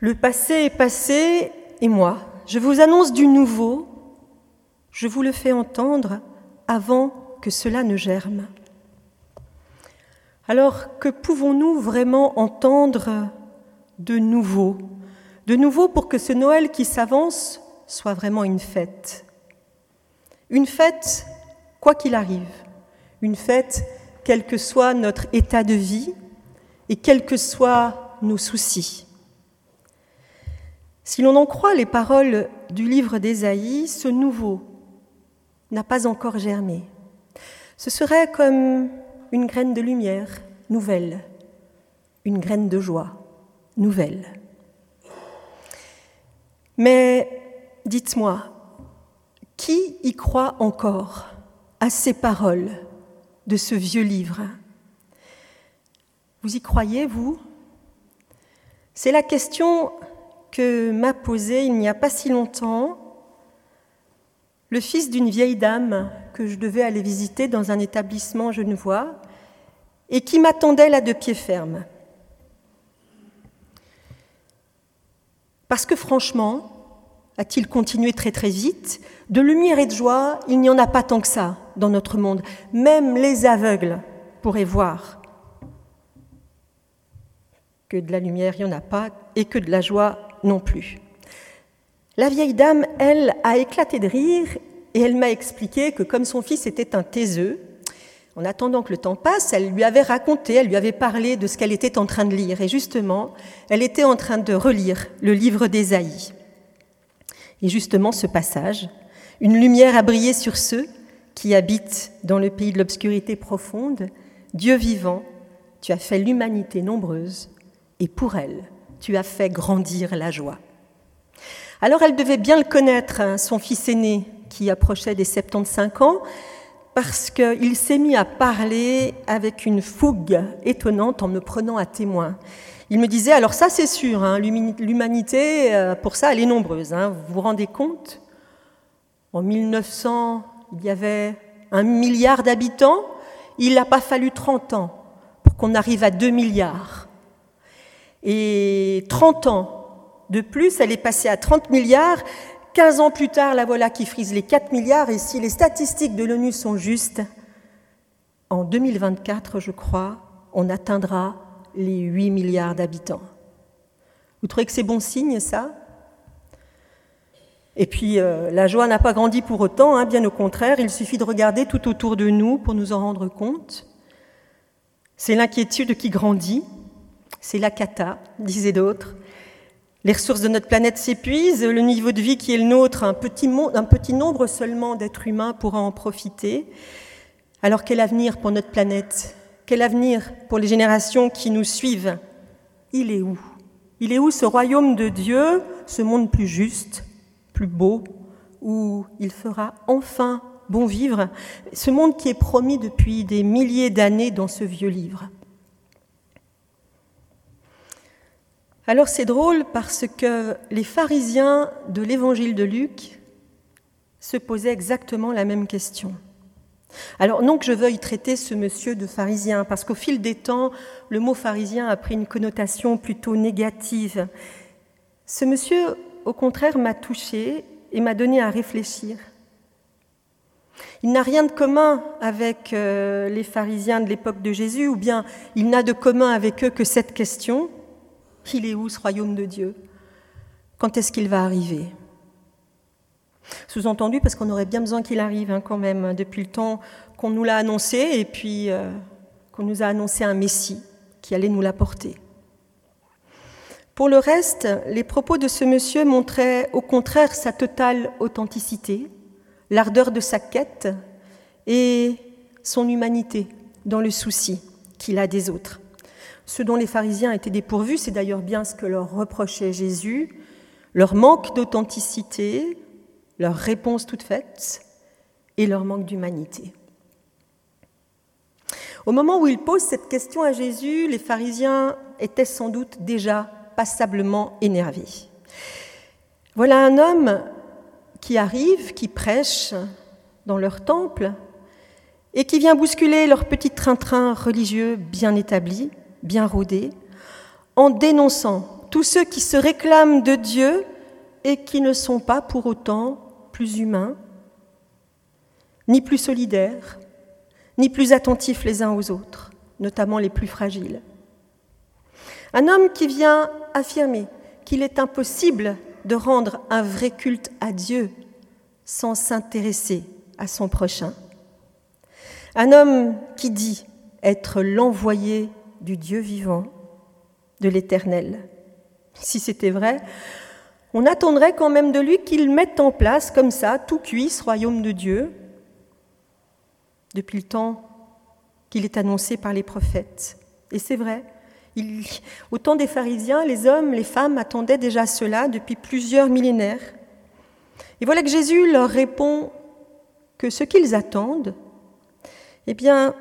Le passé est passé et moi, je vous annonce du nouveau, je vous le fais entendre avant que cela ne germe. Alors que pouvons-nous vraiment entendre de nouveau? De nouveau pour que ce Noël qui s'avance soit vraiment une fête. Une fête, quoi qu'il arrive. Une fête, quel que soit notre état de vie et quels que soient nos soucis. Si l'on en croit les paroles du livre d'Ésaïe, ce nouveau n'a pas encore germé. Ce serait comme une graine de lumière nouvelle, une graine de joie nouvelle. Mais dites-moi, qui y croit encore à ces paroles de ce vieux livre? Vous y croyez, vous? C'est la question que m'a posée il n'y a pas si longtemps le fils d'une vieille dame que je devais aller visiter dans un établissement genevois et qui m'attendait là de pied ferme. Parce que franchement, a-t-il continué très très vite, de lumière et de joie, il n'y en a pas tant que ça dans notre monde. Même les aveugles pourraient voir que de la lumière, il n'y en a pas, et que de la joie non plus. La vieille dame, elle, a éclaté de rire et elle m'a expliqué que comme son fils était un taiseux, en attendant que le temps passe, elle lui avait raconté, elle lui avait parlé de ce qu'elle était en train de lire. Et justement, elle était en train de relire le livre d'Ésaïe. Et justement, ce passage, une lumière a brillé sur ceux qui habitent dans le pays de l'obscurité profonde. Dieu vivant, tu as fait l'humanité nombreuse, et pour elle, tu as fait grandir la joie. Alors elle devait bien le connaître, hein, son fils aîné, qui approchait des 75 ans, parce qu'il s'est mis à parler avec une fougue étonnante en me prenant à témoin. Il me disait, alors ça c'est sûr, hein, l'humanité, euh, pour ça, elle est nombreuse. Hein. vous vous rendez compte? En 1900, il y avait un milliard d'habitants. Il n'a pas fallu 30 ans pour qu'on arrive à 2 milliards. Et 30 ans de plus, elle est passée à 30 milliards. 15 ans plus tard, la voilà qui frise les 4 milliards. Et si les statistiques de l'ONU sont justes, en 2024, je crois, on atteindra les 8 milliards d'habitants. Vous trouvez que c'est bon signe, ça? Et puis, euh, la joie n'a pas grandi pour autant, hein, bien au contraire, il suffit de regarder tout autour de nous pour nous en rendre compte. C'est l'inquiétude qui grandit, c'est la cata, disaient d'autres. Les ressources de notre planète s'épuisent, le niveau de vie qui est le nôtre, un petit, un petit nombre seulement d'êtres humains pourra en profiter. Alors quel avenir pour notre planète? Quel avenir pour les générations qui nous suivent? Il est où? Il est où ce royaume de Dieu, ce monde plus juste, plus beau, où il fera enfin bon vivre, ce monde qui est promis depuis des milliers d'années dans ce vieux livre Alors c'est drôle parce que les pharisiens de l'évangile de Luc se posaient exactement la même question. Alors non que je veuille traiter ce monsieur de pharisien, parce qu'au fil des temps, le mot pharisien a pris une connotation plutôt négative. Ce monsieur, au contraire, m'a touché et m'a donné à réfléchir. Il n'a rien de commun avec euh, les pharisiens de l'époque de Jésus, ou bien il n'a de commun avec eux que cette question, il est où ce royaume de Dieu? Quand est-ce qu'il va arriver? Sous-entendu, parce qu'on aurait bien besoin qu'il arrive hein, quand même, depuis le temps qu'on nous l'a annoncé et puis euh, qu'on nous a annoncé un Messie qui allait nous l'apporter. Pour le reste, les propos de ce monsieur montraient au contraire sa totale authenticité, l'ardeur de sa quête et son humanité dans le souci qu'il a des autres. Ce dont les pharisiens étaient dépourvus, c'est d'ailleurs bien ce que leur reprochait Jésus, leur manque d'authenticité, leur réponse toute faite et leur manque d'humanité. Au moment où il pose cette question à Jésus, les pharisiens étaient sans doute déjà passablement énervés. Voilà un homme qui arrive, qui prêche dans leur temple et qui vient bousculer leur petit train-train religieux bien établi bien rodé, en dénonçant tous ceux qui se réclament de Dieu et qui ne sont pas pour autant plus humains, ni plus solidaires, ni plus attentifs les uns aux autres, notamment les plus fragiles. Un homme qui vient affirmer qu'il est impossible de rendre un vrai culte à Dieu sans s'intéresser à son prochain. Un homme qui dit être l'envoyé du Dieu vivant, de l'Éternel. Si c'était vrai, on attendrait quand même de lui qu'il mette en place comme ça, tout cuit, ce royaume de Dieu, depuis le temps qu'il est annoncé par les prophètes. Et c'est vrai, au temps des pharisiens, les hommes, les femmes attendaient déjà cela depuis plusieurs millénaires. Et voilà que Jésus leur répond que ce qu'ils attendent, eh bien,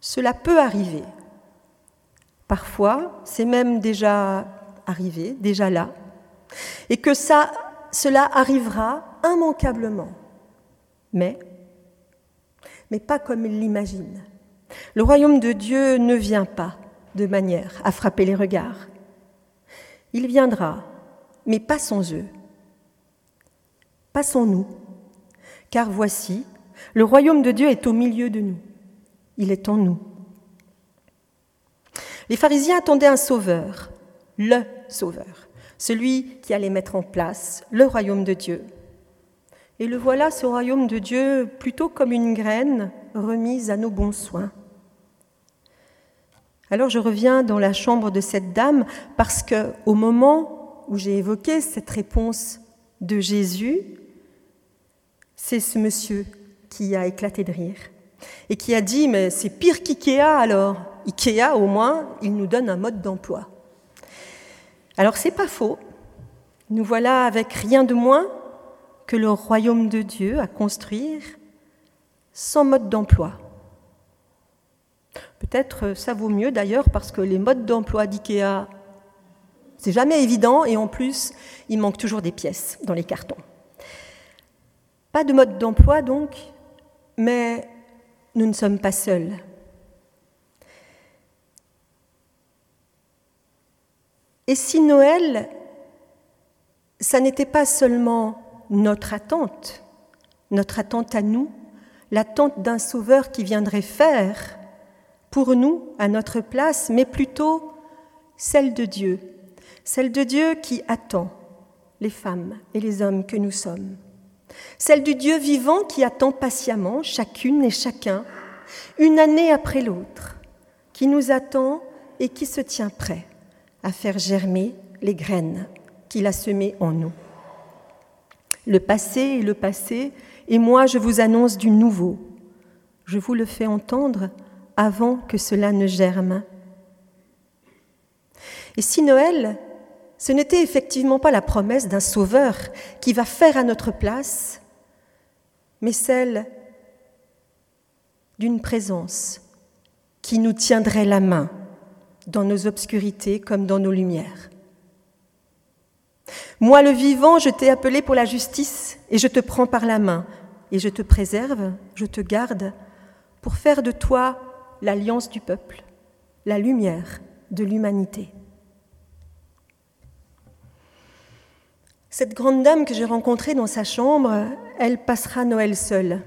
cela peut arriver. Parfois, c'est même déjà arrivé, déjà là, et que cela arrivera immanquablement. Mais, mais pas comme il l'imagine. Le royaume de Dieu ne vient pas de manière à frapper les regards. Il viendra, mais pas sans eux. Pas sans nous. Car voici, le royaume de Dieu est au milieu de nous. Il est en nous. Les pharisiens attendaient un sauveur, le sauveur, celui qui allait mettre en place le royaume de Dieu. Et le voilà, ce royaume de Dieu, plutôt comme une graine remise à nos bons soins. Alors je reviens dans la chambre de cette dame parce que au moment où j'ai évoqué cette réponse de Jésus, c'est ce monsieur qui a éclaté de rire et qui a dit mais c'est pire qu'IKEA alors. IKEA au moins, il nous donne un mode d'emploi. Alors c'est pas faux. Nous voilà avec rien de moins que le royaume de Dieu à construire sans mode d'emploi. Peut-être ça vaut mieux d'ailleurs parce que les modes d'emploi d'IKEA, c'est jamais évident et en plus, il manque toujours des pièces dans les cartons. Pas de mode d'emploi donc, mais nous ne sommes pas seuls. Et si Noël, ça n'était pas seulement notre attente, notre attente à nous, l'attente d'un sauveur qui viendrait faire pour nous à notre place, mais plutôt celle de Dieu, celle de Dieu qui attend les femmes et les hommes que nous sommes, celle du Dieu vivant qui attend patiemment chacune et chacun, une année après l'autre, qui nous attend et qui se tient prêt à faire germer les graines qu'il a semées en nous. Le passé est le passé, et moi je vous annonce du nouveau. Je vous le fais entendre avant que cela ne germe. Et si Noël, ce n'était effectivement pas la promesse d'un sauveur qui va faire à notre place, mais celle d'une présence qui nous tiendrait la main dans nos obscurités comme dans nos lumières. Moi le vivant, je t'ai appelé pour la justice et je te prends par la main et je te préserve, je te garde pour faire de toi l'alliance du peuple, la lumière de l'humanité. Cette grande dame que j'ai rencontrée dans sa chambre, elle passera Noël seule.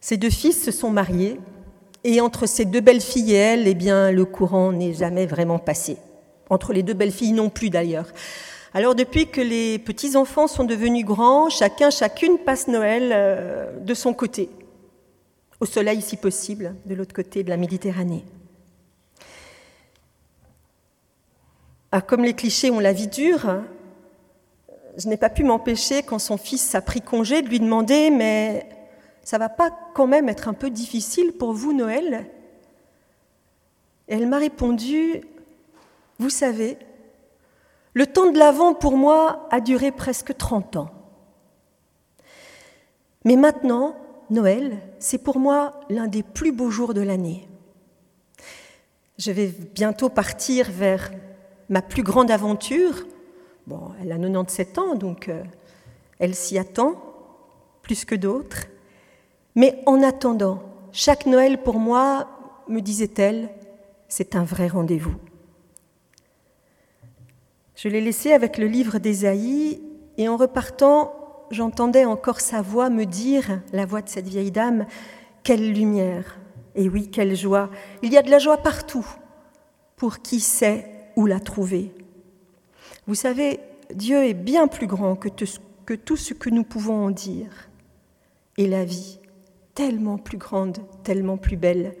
Ses deux fils se sont mariés et entre ces deux belles filles et elle, eh bien, le courant n'est jamais vraiment passé. Entre les deux belles filles non plus d'ailleurs. Alors depuis que les petits-enfants sont devenus grands, chacun, chacune passe Noël euh, de son côté au soleil si possible, de l'autre côté de la Méditerranée. Ah, comme les clichés ont la vie dure, je n'ai pas pu m'empêcher, quand son fils a pris congé, de lui demander Mais ça va pas quand même être un peu difficile pour vous, Noël? Elle m'a répondu Vous savez, le temps de l'Avent pour moi a duré presque 30 ans. Mais maintenant, Noël, c'est pour moi l'un des plus beaux jours de l'année. Je vais bientôt partir vers ma plus grande aventure. Bon, elle a 97 ans, donc euh, elle s'y attend plus que d'autres. Mais en attendant, chaque Noël pour moi, me disait-elle, c'est un vrai rendez-vous. Je l'ai laissé avec le livre d'Ésaïe et en repartant, j'entendais encore sa voix me dire, la voix de cette vieille dame, quelle lumière et oui, quelle joie. Il y a de la joie partout pour qui sait où la trouver. Vous savez, Dieu est bien plus grand que tout ce que nous pouvons en dire. Et la vie, tellement plus grande, tellement plus belle,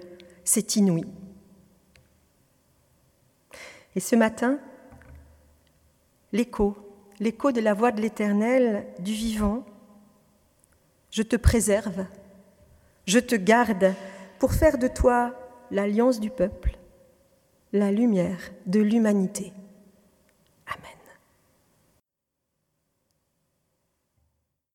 c'est inouï. Et ce matin, l'écho, l'écho de la voix de l'Éternel, du vivant, je te préserve, je te garde pour faire de toi l'alliance du peuple, la lumière de l'humanité.